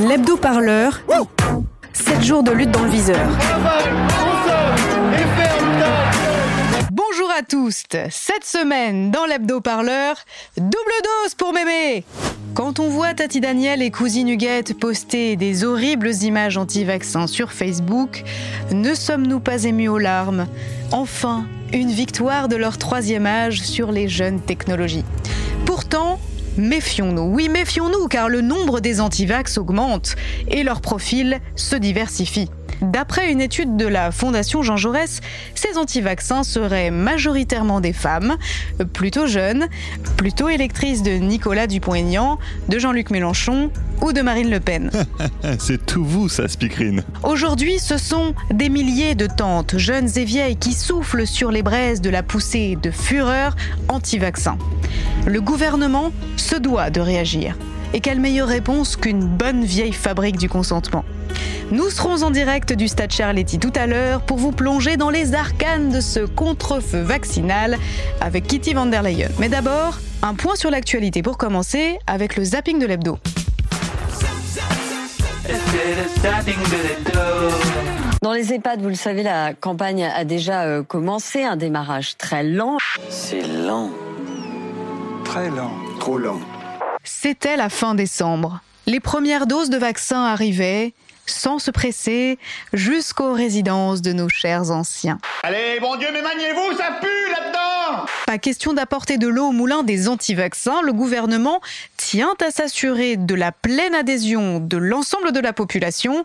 L'hebdo-parleur. 7 jours de lutte dans le viseur. Bonjour à tous. Cette semaine, dans l'hebdo-parleur, double dose pour mémé. Quand on voit Tati Daniel et Cousine Huguette poster des horribles images anti-vaccins sur Facebook, ne sommes-nous pas émus aux larmes? Enfin, une victoire de leur troisième âge sur les jeunes technologies. Pourtant, Méfions-nous, oui méfions-nous car le nombre des antivax augmente et leur profil se diversifie. D'après une étude de la Fondation Jean Jaurès, ces anti-vaccins seraient majoritairement des femmes, plutôt jeunes, plutôt électrices de Nicolas Dupont-Aignan, de Jean-Luc Mélenchon ou de Marine Le Pen. C'est tout vous, ça, Speakerine. Aujourd'hui, ce sont des milliers de tantes, jeunes et vieilles, qui soufflent sur les braises de la poussée de fureur anti-vaccin. Le gouvernement se doit de réagir. Et quelle meilleure réponse qu'une bonne vieille fabrique du consentement nous serons en direct du Stade Charletti tout à l'heure pour vous plonger dans les arcanes de ce contre-feu vaccinal avec Kitty van der Leyen. Mais d'abord, un point sur l'actualité pour commencer avec le zapping de l'hebdo. Dans les EHPAD, vous le savez, la campagne a déjà euh, commencé, un démarrage très lent. C'est lent. Très lent. Trop lent. C'était la fin décembre. Les premières doses de vaccins arrivaient sans se presser, jusqu'aux résidences de nos chers anciens. Allez, bon Dieu, mais maniez-vous, ça pue là-dedans Pas question d'apporter de l'eau au moulin des anti-vaccins, le gouvernement tient à s'assurer de la pleine adhésion de l'ensemble de la population,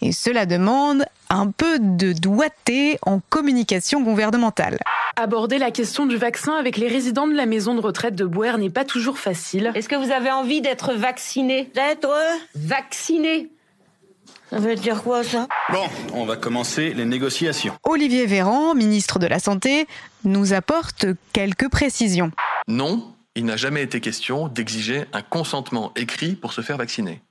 et cela demande un peu de doigté en communication gouvernementale. Aborder la question du vaccin avec les résidents de la maison de retraite de Boer n'est pas toujours facile. Est-ce que vous avez envie d'être vacciné? D'être Vacciné ça veut dire quoi ça? Bon, on va commencer les négociations. Olivier Véran, ministre de la Santé, nous apporte quelques précisions. Non, il n'a jamais été question d'exiger un consentement écrit pour se faire vacciner.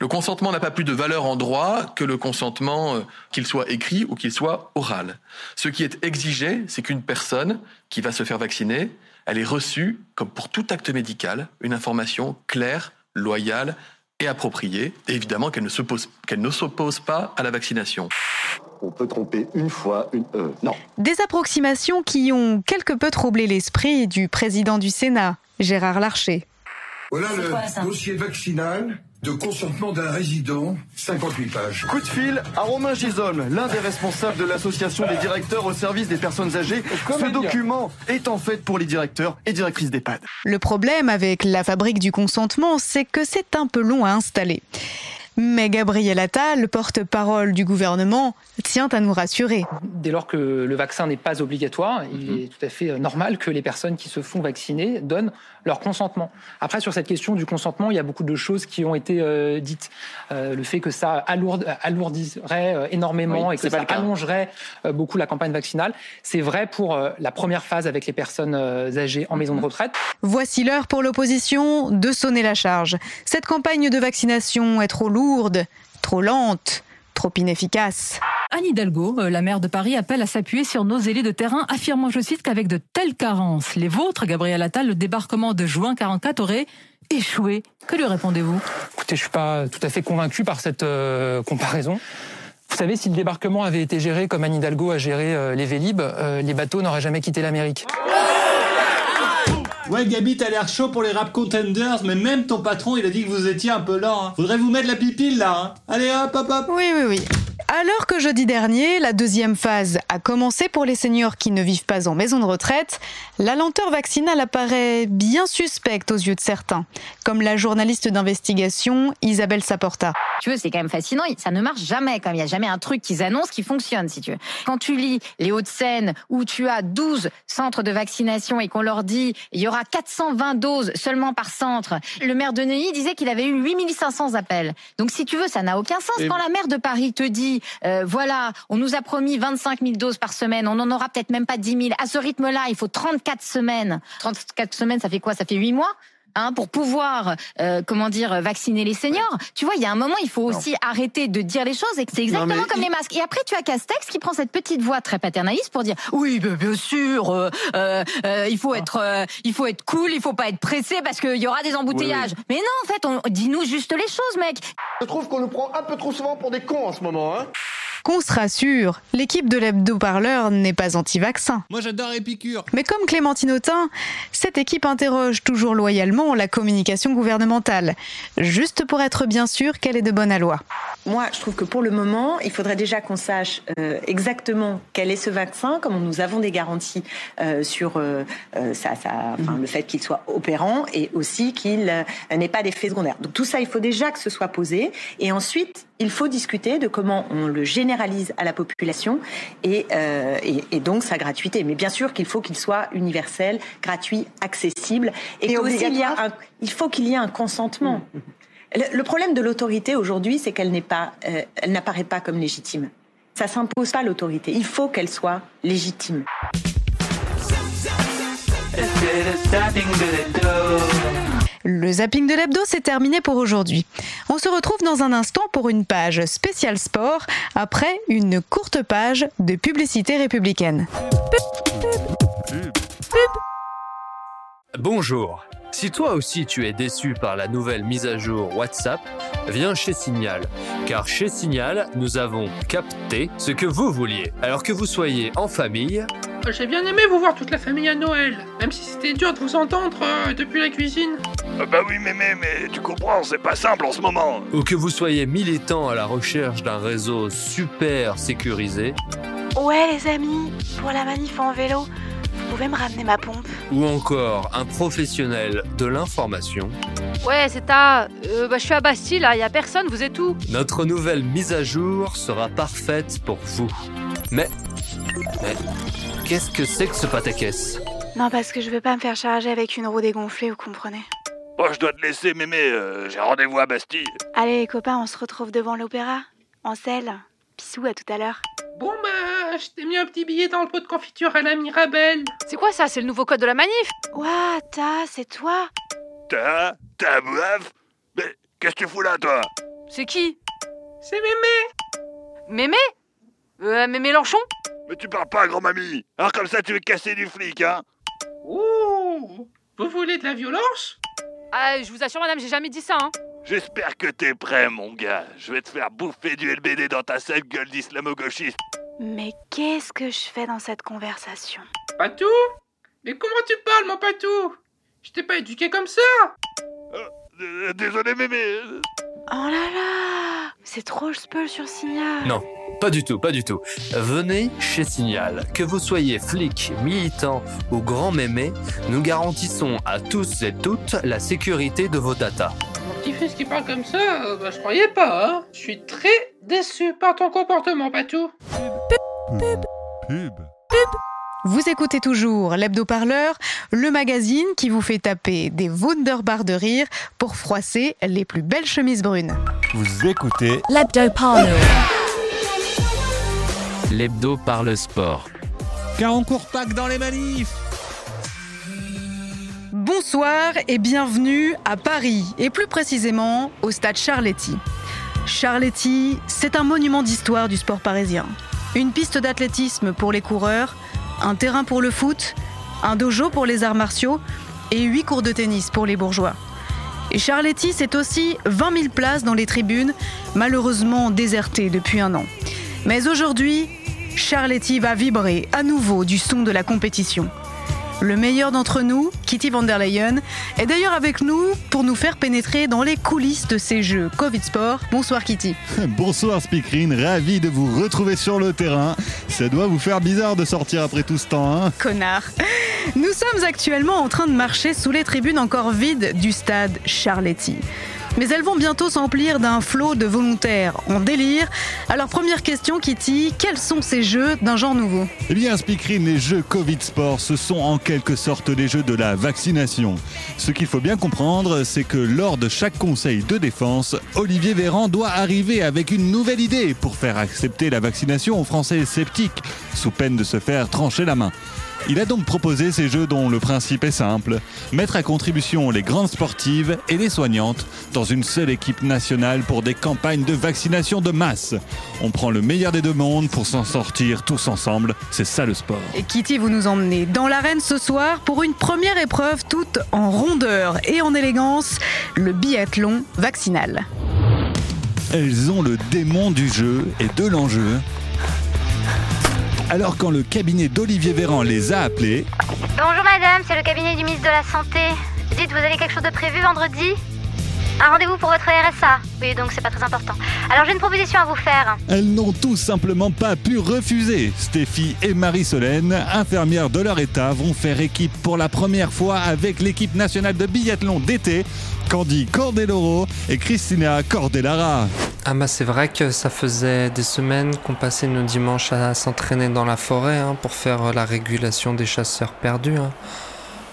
Le consentement n'a pas plus de valeur en droit que le consentement, euh, qu'il soit écrit ou qu'il soit oral. Ce qui est exigé, c'est qu'une personne qui va se faire vacciner, elle ait reçu, comme pour tout acte médical, une information claire, loyale, et appropriée, et évidemment qu'elle ne s'oppose qu'elle ne s'oppose pas à la vaccination. On peut tromper une fois, une euh, non. Des approximations qui ont quelque peu troublé l'esprit du président du Sénat, Gérard Larcher. Voilà le dossier vaccinal de consentement d'un résident, 58 pages. Coup de fil à Romain Gisholm, l'un des responsables de l'association des directeurs au service des personnes âgées. Ce document est en fait pour les directeurs et directrices d'EHPAD. Le problème avec la fabrique du consentement, c'est que c'est un peu long à installer. Mais Gabriel Attal, porte-parole du gouvernement, tient à nous rassurer. Dès lors que le vaccin n'est pas obligatoire, il est tout à fait normal que les personnes qui se font vacciner donnent leur consentement. Après, sur cette question du consentement, il y a beaucoup de choses qui ont été euh, dites. Euh, le fait que ça alourdirait euh, énormément et que ça allongerait beaucoup la campagne vaccinale, c'est vrai pour la première phase avec les personnes âgées en maison de retraite. Voici l'heure pour l'opposition de sonner la charge. Cette campagne de vaccination est trop lourde, trop lente, trop inefficace. Anne Hidalgo, la maire de Paris, appelle à s'appuyer sur nos élus de terrain, affirmant, je cite, qu'avec de telles carences, les vôtres, Gabriel Attal, le débarquement de juin 44 aurait échoué. Que lui répondez-vous? Écoutez, je suis pas tout à fait convaincu par cette comparaison. Vous savez, si le débarquement avait été géré comme Anne Hidalgo a géré les Vélib, les bateaux n'auraient jamais quitté l'Amérique. Ouais, Gabi, t'as l'air chaud pour les rap contenders, mais même ton patron, il a dit que vous étiez un peu lent. Hein. Faudrait vous mettre la pipille là. Hein. Allez hop, hop, hop. Oui, oui, oui. Alors que jeudi dernier, la deuxième phase a commencé pour les seniors qui ne vivent pas en maison de retraite, la lenteur vaccinale apparaît bien suspecte aux yeux de certains, comme la journaliste d'investigation Isabelle Saporta. Tu veux, c'est quand même fascinant, ça ne marche jamais, comme il n'y a jamais un truc qu'ils annoncent qui fonctionne, si tu veux. Quand tu lis les Hauts-de-Seine, où tu as 12 centres de vaccination et qu'on leur dit il y aura 420 doses seulement par centre, le maire de Neuilly disait qu'il avait eu 8500 appels. Donc si tu veux, ça n'a aucun sens. Quand la maire de Paris te dit euh, voilà, on nous a promis 25 000 doses par semaine, on n'en aura peut-être même pas 10 000. À ce rythme-là, il faut 34 semaines. 34 semaines, ça fait quoi? Ça fait 8 mois? Hein, pour pouvoir, euh, comment dire, vacciner les seniors. Tu vois, il y a un moment, il faut aussi arrêter de dire les choses et que c'est exactement comme il- les masques. Et après, tu as Castex qui prend cette petite voix très paternaliste pour dire oui, ben, bien sûr, euh, euh, euh, il faut être, euh, il faut être cool, il faut pas être pressé parce qu'il y aura des embouteillages. Mais non, en fait, on dis-nous juste les choses, mec. Je trouve qu'on nous prend un peu trop souvent pour des cons en ce moment, hein. Qu'on se rassure, l'équipe de l'hebdo-parleur n'est pas anti-vaccin. Moi j'adore Épicure. Mais comme Clémentine Autain, cette équipe interroge toujours loyalement la communication gouvernementale, juste pour être bien sûr qu'elle est de bonne loi. Moi, je trouve que pour le moment, il faudrait déjà qu'on sache euh, exactement quel est ce vaccin, comme nous avons des garanties euh, sur euh, ça, ça, enfin, le fait qu'il soit opérant et aussi qu'il euh, n'ait pas d'effet secondaire. Donc tout ça, il faut déjà que ce soit posé. Et ensuite, il faut discuter de comment on le généralise à la population et, euh, et, et donc sa gratuité. Mais bien sûr qu'il faut qu'il soit universel, gratuit, accessible et, Et qu'aussi il y a un, il faut qu'il y ait un consentement. Le, le problème de l'autorité aujourd'hui, c'est qu'elle n'est pas, euh, elle n'apparaît pas comme légitime. Ça s'impose pas l'autorité. Il faut qu'elle soit légitime. Le zapping de l'hebdo, c'est terminé pour aujourd'hui. On se retrouve dans un instant pour une page spéciale sport, après une courte page de publicité républicaine. Bonjour. Si toi aussi tu es déçu par la nouvelle mise à jour WhatsApp, viens chez Signal. Car chez Signal, nous avons capté ce que vous vouliez. Alors que vous soyez en famille, J'ai bien aimé vous voir toute la famille à Noël, même si c'était dur de vous entendre euh, depuis la cuisine. bah oui, mémé, mais tu comprends, c'est pas simple en ce moment. ou que vous soyez militant à la recherche d'un réseau super sécurisé, Ouais les amis, pour la manif en vélo, vous pouvez me ramener ma pompe ou encore un professionnel de l'information, Ouais, c'est ta. Euh, bah, je suis à Bastille, là, y a personne, vous êtes où? Notre nouvelle mise à jour sera parfaite pour vous. Mais... Mais... Qu'est-ce que c'est que ce pataquès? Non parce que je veux pas me faire charger avec une roue dégonflée, vous comprenez. Bon, je dois te laisser, mémé, euh, j'ai rendez-vous à Bastille. Allez les copains, on se retrouve devant l'opéra, en selle. Bisous, à tout à l'heure. Bon bah, je t'ai mis un petit billet dans le pot de confiture à la Mirabelle. C'est quoi ça? C'est le nouveau code de la manif? Ouah, ta, c'est toi? T'as T'as boif Mais qu'est-ce que tu fous là, toi? C'est qui? C'est mémé. Mémé? Euh, Mais Mélenchon? Mais tu parles pas, grand-mamie Alors comme ça, tu veux casser du flic, hein Ouh Vous voulez de la violence? Ah, je vous assure, madame, j'ai jamais dit ça, hein. J'espère que t'es prêt, mon gars. Je vais te faire bouffer du LBD dans ta sale gueule d'islamo-gauchiste. Mais qu'est-ce que je fais dans cette conversation? Patou? Mais comment tu parles, mon Patou? Je t'ai pas éduqué comme ça Euh, désolé, mémé. Oh là là C'est trop spoil sur Signal Non, pas du tout, pas du tout. Venez chez Signal. Que vous soyez flic, militant ou grand mémé, nous garantissons à tous et toutes la sécurité de vos datas. Mon petit-fils qui parle comme ça, euh, bah, je croyais pas, hein Je suis très déçu par ton comportement, Patou. Pub. Vous écoutez toujours l'hebdo-parleur, le magazine qui vous fait taper des wunderbars de rire pour froisser les plus belles chemises brunes. Vous écoutez L'hebdo-parleur. L'hebdo parle sport. Car on court pas que dans les manifs. Bonsoir et bienvenue à Paris, et plus précisément au stade Charletti. Charletti, c'est un monument d'histoire du sport parisien. Une piste d'athlétisme pour les coureurs, un terrain pour le foot, un dojo pour les arts martiaux et huit cours de tennis pour les bourgeois. Et Charletti, c'est aussi 20 000 places dans les tribunes, malheureusement désertées depuis un an. Mais aujourd'hui, Charletti va vibrer à nouveau du son de la compétition. Le meilleur d'entre nous, Kitty van der Leyen, est d'ailleurs avec nous pour nous faire pénétrer dans les coulisses de ces jeux Covid Sport. Bonsoir Kitty. Bonsoir Speakerine, ravi de vous retrouver sur le terrain. Ça doit vous faire bizarre de sortir après tout ce temps, hein Connard. Nous sommes actuellement en train de marcher sous les tribunes encore vides du stade Charletti. Mais elles vont bientôt s'emplir d'un flot de volontaires en délire. Alors première question Kitty, quels sont ces jeux d'un genre nouveau? Eh bien, les jeux Covid Sport, ce sont en quelque sorte les jeux de la vaccination. Ce qu'il faut bien comprendre, c'est que lors de chaque conseil de défense, Olivier Véran doit arriver avec une nouvelle idée pour faire accepter la vaccination aux Français sceptiques, sous peine de se faire trancher la main. Il a donc proposé ces jeux dont le principe est simple, mettre à contribution les grandes sportives et les soignantes dans une seule équipe nationale pour des campagnes de vaccination de masse. On prend le meilleur des deux mondes pour s'en sortir tous ensemble, c'est ça le sport. Et Kitty, vous nous emmenez dans l'arène ce soir pour une première épreuve toute en rondeur et en élégance, le biathlon vaccinal. Elles ont le démon du jeu et de l'enjeu. Alors quand le cabinet d'Olivier Véran les a appelés, Bonjour madame, c'est le cabinet du ministre de la Santé. Dites, vous avez quelque chose de prévu vendredi? Un rendez-vous pour votre RSA Oui, donc c'est pas très important. Alors j'ai une proposition à vous faire. elles n'ont tout simplement pas pu refuser. Stéphie et Marie-Solène, infirmières de leur état, vont faire équipe pour la première fois avec l'équipe nationale de biathlon d'été, Candy Cordeloro et Christina Cordellara. Ah bah c'est vrai que ça faisait des semaines qu'on passait nos dimanches à s'entraîner dans la forêt hein, pour faire la régulation des chasseurs perdus. hein.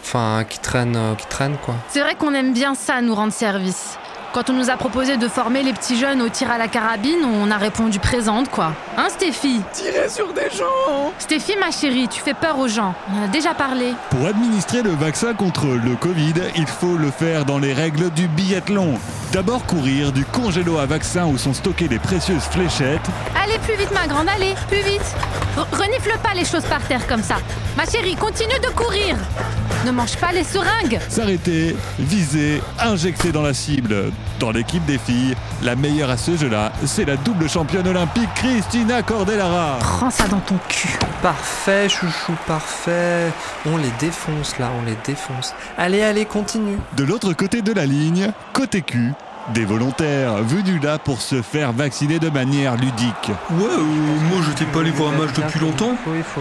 Enfin, qui traînent, euh, qui traînent quoi. C'est vrai qu'on aime bien ça, nous rendre service. Quand on nous a proposé de former les petits jeunes au tir à la carabine, on a répondu présente, quoi. Hein, Stéphie Tirer sur des gens Stéphie, ma chérie, tu fais peur aux gens. On en a déjà parlé. Pour administrer le vaccin contre le Covid, il faut le faire dans les règles du biathlon. D'abord courir du congélo à vaccin où sont stockées les précieuses fléchettes, Allez, plus vite, ma grande, allez, plus vite. R- renifle pas les choses par terre comme ça. Ma chérie, continue de courir. Ne mange pas les seringues. s'arrêter, viser, injecter dans la cible. Dans l'équipe des filles, la meilleure à ce jeu-là, c'est la double championne olympique Christina Cordellara. Prends ça dans ton cul. Parfait, chouchou, parfait. On les défonce là, on les défonce. Allez, allez, continue. De l'autre côté de la ligne, côté cul, des volontaires venus là pour se faire vacciner de manière ludique. Ouais, euh, moi j'étais pas allé voir un match depuis longtemps.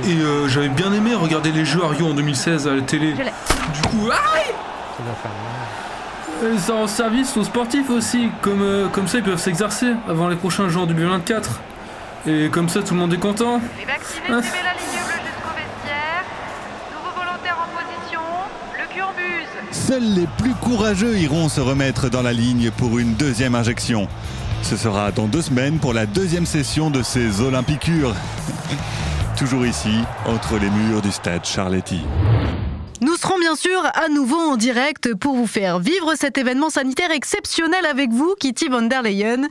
Et euh, j'avais bien aimé regarder les jeux à Rio en 2016 à la télé. Du coup, aïe Et ça rend service aux sportifs aussi. Comme, euh, comme ça, ils peuvent s'exercer avant les prochains Jeux en 2024. Et comme ça, tout le monde est content. Les vaccinés, Hein suivez la ligne bleue jusqu'au vestiaire. Nouveaux volontaires en position. Le cul en buse. Seuls les plus courageux iront se remettre dans la ligne pour une deuxième injection. Ce sera dans deux semaines pour la deuxième session de ces Olympicures. Toujours ici, entre les murs du stade Charletti. Nous serons bien sûr à nouveau en direct pour vous faire vivre cet événement sanitaire exceptionnel avec vous, Kitty von der Leyen.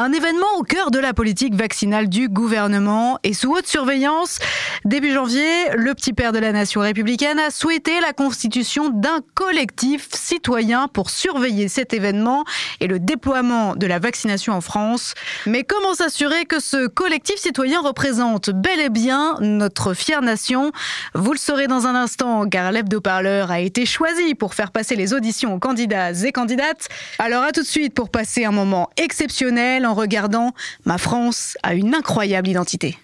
Un événement au cœur de la politique vaccinale du gouvernement et sous haute surveillance. Début janvier, le petit père de la nation républicaine a souhaité la constitution d'un collectif citoyen pour surveiller cet événement et le déploiement de la vaccination en France. Mais comment s'assurer que ce collectif citoyen représente bel et bien notre fière nation? Vous le saurez dans un instant car l'hebdo-parleur a été choisi pour faire passer les auditions aux candidats et candidates. Alors à tout de suite pour passer un moment exceptionnel en regardant Ma France a une incroyable identité.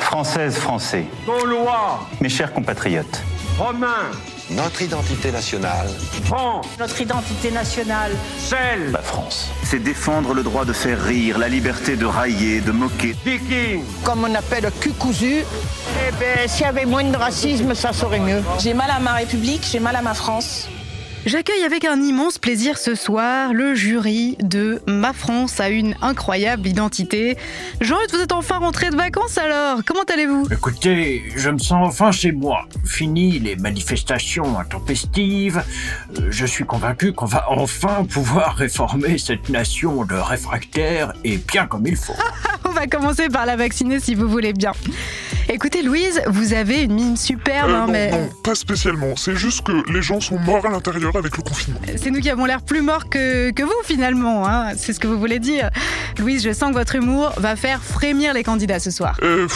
Françaises, Français, Gaulois, mes chers compatriotes, Romains, notre identité nationale, France, Notre identité nationale. Celle, la France, c'est défendre le droit de faire rire, la liberté de railler, de moquer. Viking. Comme on appelle cul cousu. Eh ben, s'il y avait moins de racisme, ça serait mieux. J'ai mal à ma République, j'ai mal à ma France. J'accueille avec un immense plaisir ce soir le jury de Ma France a une incroyable identité. Jean-Luc, vous êtes enfin rentré de vacances alors Comment allez-vous? Écoutez, je me sens enfin chez moi. Fini les manifestations intempestives. Euh, Je suis convaincu qu'on va enfin pouvoir réformer cette nation de réfractaires et bien comme il faut. On va commencer par la vacciner si vous voulez bien. Écoutez Louise, vous avez une mine superbe, Euh, hein, non, mais non, pas spécialement. C'est juste que les gens sont morts à l'intérieur avec le confinement. c'est nous qui avons l'air plus morts que, que vous finalement. Hein. C'est ce que vous voulez dire. Louise, je sens que votre humour va faire frémir les candidats ce soir. Euh,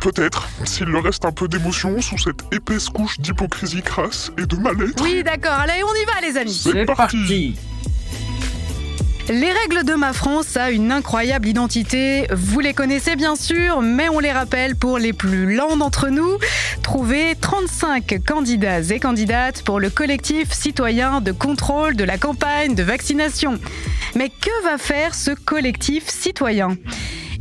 peut-être, s'il leur reste un peu d'émotion sous cette épaisse couche d'hypocrisie crasse et de mal-être. Oui, d'accord. Allez, on y va les amis. C'est parti. Les règles de ma France a une incroyable identité. Vous les connaissez bien sûr, mais on les rappelle pour les plus lents d'entre nous. Trouvez 35 candidats et candidates pour le collectif citoyen de contrôle de la campagne de vaccination. Mais que va faire ce collectif citoyen?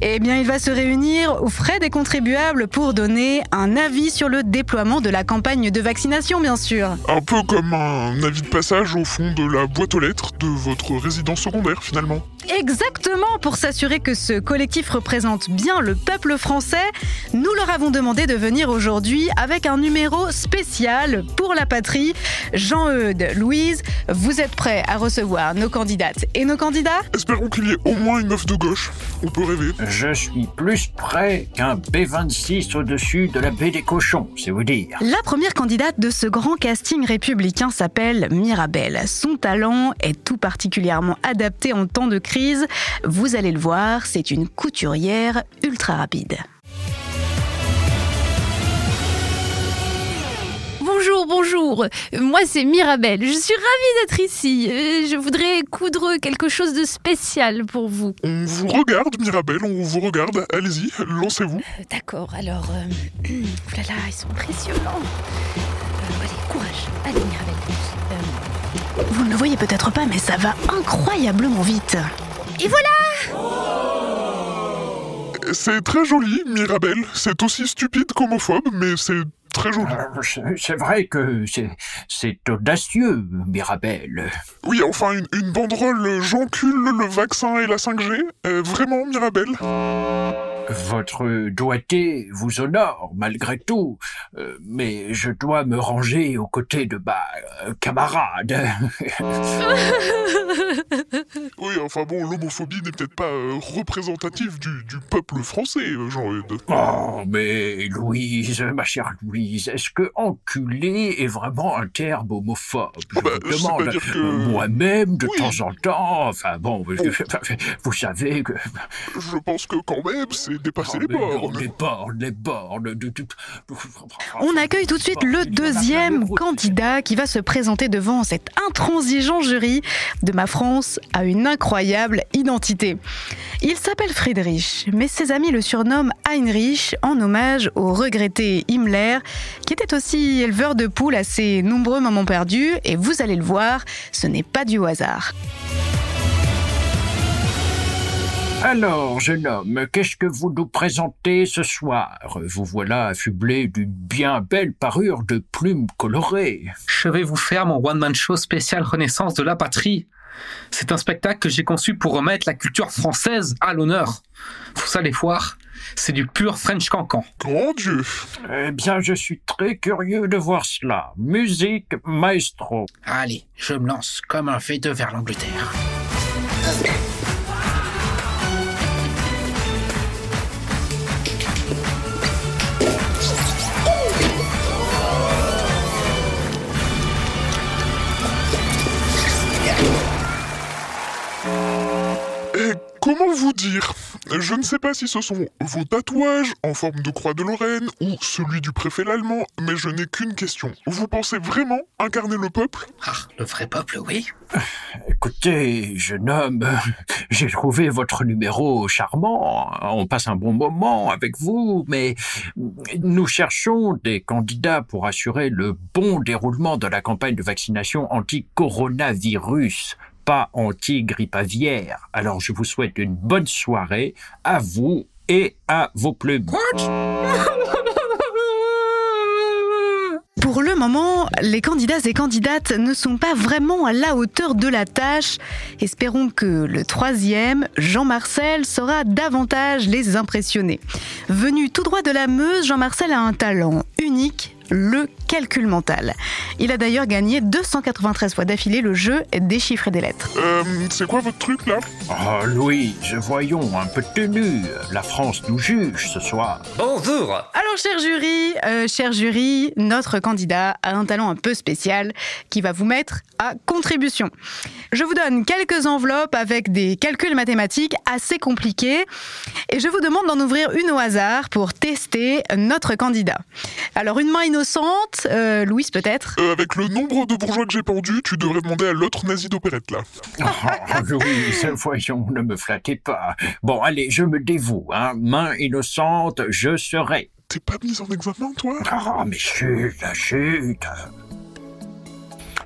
Eh bien, il va se réunir aux frais des contribuables pour donner un avis sur le déploiement de la campagne de vaccination, bien sûr. Un peu comme un avis de passage au fond de la boîte aux lettres de votre résidence secondaire, finalement. Exactement, pour s'assurer que ce collectif représente bien le peuple français, nous leur avons demandé de venir aujourd'hui avec un numéro spécial pour la patrie. Jean-Eudes, Louise, vous êtes prêts à recevoir nos candidates et nos candidats? Espérons qu'il y ait au moins une meuf de gauche. On peut rêver. Je suis plus prêt qu'un B26 au-dessus de la baie des cochons, c'est vous dire. La première candidate de ce grand casting républicain s'appelle Mirabelle. Son talent est tout particulièrement adapté en temps de crise. Vous allez le voir, c'est une couturière ultra rapide. Bonjour, bonjour. Moi, c'est Mirabelle. Je suis ravie d'être ici. Euh, Je voudrais coudre quelque chose de spécial pour vous. On vous regarde, Mirabelle, on vous regarde. Allez-y, lancez-vous. Euh, D'accord, alors... Euh... oulala, ils sont impressionnants. Euh, courage. Allez, Mirabelle. Euh, Vous ne le voyez peut-être pas, mais ça va incroyablement vite. Et voilà C'est très joli, Mirabelle. C'est aussi stupide qu'homophobe, mais c'est très joli. Euh, c'est- vrai que c'est- audacieux, Mirabelle. Oui, enfin, une, une banderole j'encule le vaccin et la 5G. Euh, vraiment, Mirabelle? Votre doigté vous honore, malgré tout, euh, mais je dois me ranger aux côtés de ma camarade. Oui, enfin bon, l'homophobie n'est peut-être pas euh, représentative du, du peuple français, euh, Jean-Eudes. Oh, mais Louise, ma chère Louise, est-ce que enculé est vraiment un terme homophobe? Je bah, vous demande que- moi-même de temps en temps. Enfin bon, vous, vous savez que Je pense que quand même, c'est dépasser les bornes. les bornes, les bornes. On accueille tout de suite le deuxième candidat qui va se présenter devant cet intransigeant jury de ma France à une incroyable identité. Il s'appelle Friedrich, mais ses amis le surnomment Heinrich en hommage au regretté Himmler, qui était aussi éleveur de poules à ses nombreux moments perdus, et vous allez le voir, ce n'est pas du hasard. Alors, jeune homme, qu'est-ce que vous nous présentez ce soir? Vous voilà affublé d'une bien belle parure de plumes colorées. Je vais vous faire mon one-man show spécial Renaissance de la patrie. C'est un spectacle que j'ai conçu pour remettre la culture française à l'honneur. Vous allez voir, c'est du pur French cancan. Grand Dieu Eh bien, je suis très curieux de voir cela. Musique, maestro. Allez, je me lance comme un V2 vers l'Angleterre. Dire Je ne sais pas si ce sont vos tatouages en forme de croix de Lorraine ou celui du préfet l'allemand, mais je n'ai qu'une question. Vous pensez vraiment incarner le peuple? Ah, le vrai peuple, oui. Écoutez, jeune homme, j'ai trouvé votre numéro charmant. On passe un bon moment avec vous, mais nous cherchons des candidats pour assurer le bon déroulement de la campagne de vaccination anti-coronavirus, pas anti-grippe. Alors je vous souhaite une bonne soirée à vous et à vos plumes. Pour le moment, les candidats et candidates ne sont pas vraiment à la hauteur de la tâche. Espérons que le troisième, Jean-Marcel, saura davantage les impressionner. Venu tout droit de la Meuse, Jean-Marcel a un talent unique, le calcul mental. Il a d'ailleurs gagné 293 fois d'affilée le jeu des chiffres et des lettres. Euh, c'est quoi votre truc là? Oh Louise, voyons un peu de tenue. La France nous juge ce soir. Bonjour Alors, cher jury, euh, cher jury, notre candidat a un talent un peu spécial qui va vous mettre à contribution. Je vous donne quelques enveloppes avec des calculs mathématiques assez compliqués et je vous demande d'en ouvrir une au hasard pour tester notre candidat. Alors, une main innocente, euh, Louise peut-être Euh, Avec le nombre de bourgeois que j'ai pendus, tu devrais demander à l'autre nazi d'opérette là. Oh, Louise, voyons, ne me flattez pas. Bon, allez, je me dévoue, hein. Main innocente, je serai. T'es pas mise en examen, toi? Oh, mais chut, chut.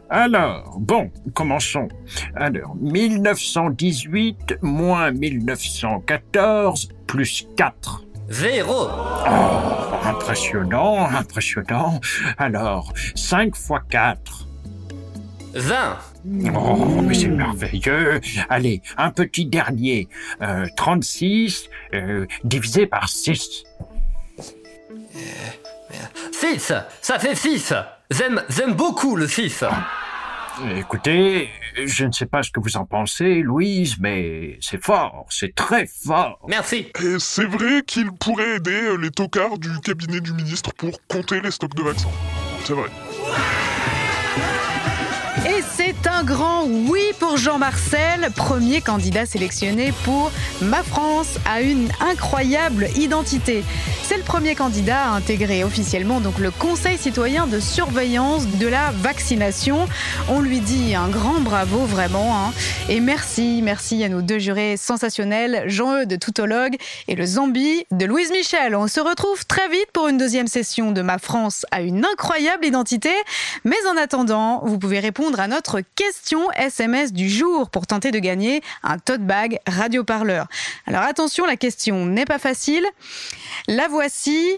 Alors, bon, commençons. Alors, 1918 moins 1914 plus 4. Zéro Oh, impressionnant, impressionnant. Alors, 5 fois 4. 20. Oh, mais c'est merveilleux. Allez, un petit dernier. Euh, 36 euh, divisé par 6. 6 Ça fait 6 J'aime, j'aime beaucoup le 6. Écoutez, je ne sais pas ce que vous en pensez, Louise, mais c'est fort, c'est très fort. Merci. Et c'est vrai qu'il pourrait aider euh, les tocards du cabinet du ministre pour compter les stocks de vaccins. C'est vrai. Et c'est un grand oui pour Jean-Marcel, premier candidat sélectionné pour Ma France a une incroyable identité. C'est le premier candidat à intégrer officiellement donc le Conseil citoyen de surveillance de la vaccination. On lui dit un grand bravo vraiment hein. et merci, merci à nos deux jurés sensationnels, Jean-Eudes Toutologue et le Zambi de Louise Michel. On se retrouve très vite pour une deuxième session de Ma France a une incroyable identité, mais en attendant, vous pouvez répondre à notre question SMS du jour pour tenter de gagner un tote bag radioparleur. Alors attention, la question n'est pas facile. La voici,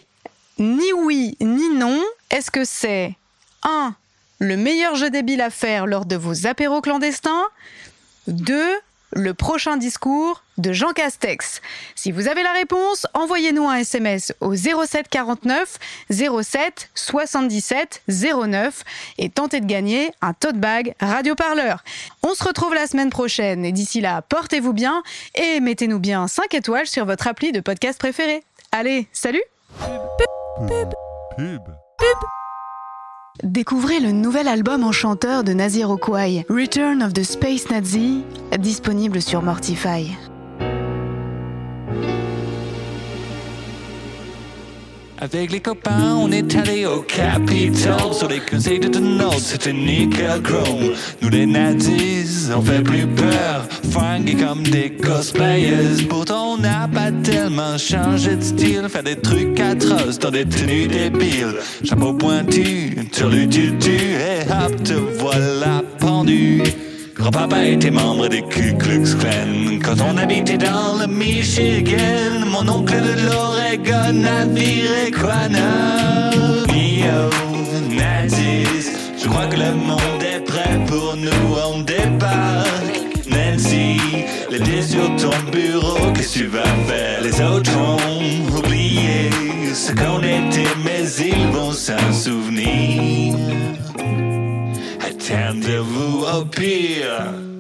ni oui ni non. Est-ce que c'est 1. Le meilleur jeu débile à faire lors de vos apéros clandestins? 2. Le prochain discours? De Jean Castex. Si vous avez la réponse, envoyez-nous un SMS au 07 49 07 77 09 et tentez de gagner un tote bag Radio Parleur. On se retrouve la semaine prochaine et d'ici là, portez-vous bien et mettez-nous bien 5 étoiles sur votre appli de podcast préféré. Allez, salut Pub. Découvrez le nouvel album enchanteur de Nazir Okwai, Return of the Space Nazi, disponible sur Mortify. Avec les copains, on est allé au Capitole. Sur les conseils de Donald, c'était nickel chrome. Nous les nazis, on fait plus peur. Fringués comme des cosplayers. Pourtant on n'a pas tellement changé de style. Faire des trucs atroces dans des tenues débiles. Chapeau pointu, sur le tutu Et hop, te voilà pendu Grand-papa était membre des Ku Klux Klan Quand on habitait dans le Michigan Mon oncle de l'Oregon a viré Quana Neo-nazis Je crois que le monde est prêt pour nous On débarque Nancy, les sur ton bureau Qu'est-ce que tu vas faire? Les autres ont oublié ce qu'on était Mais ils vont s'en souvenir Rendezvous appear.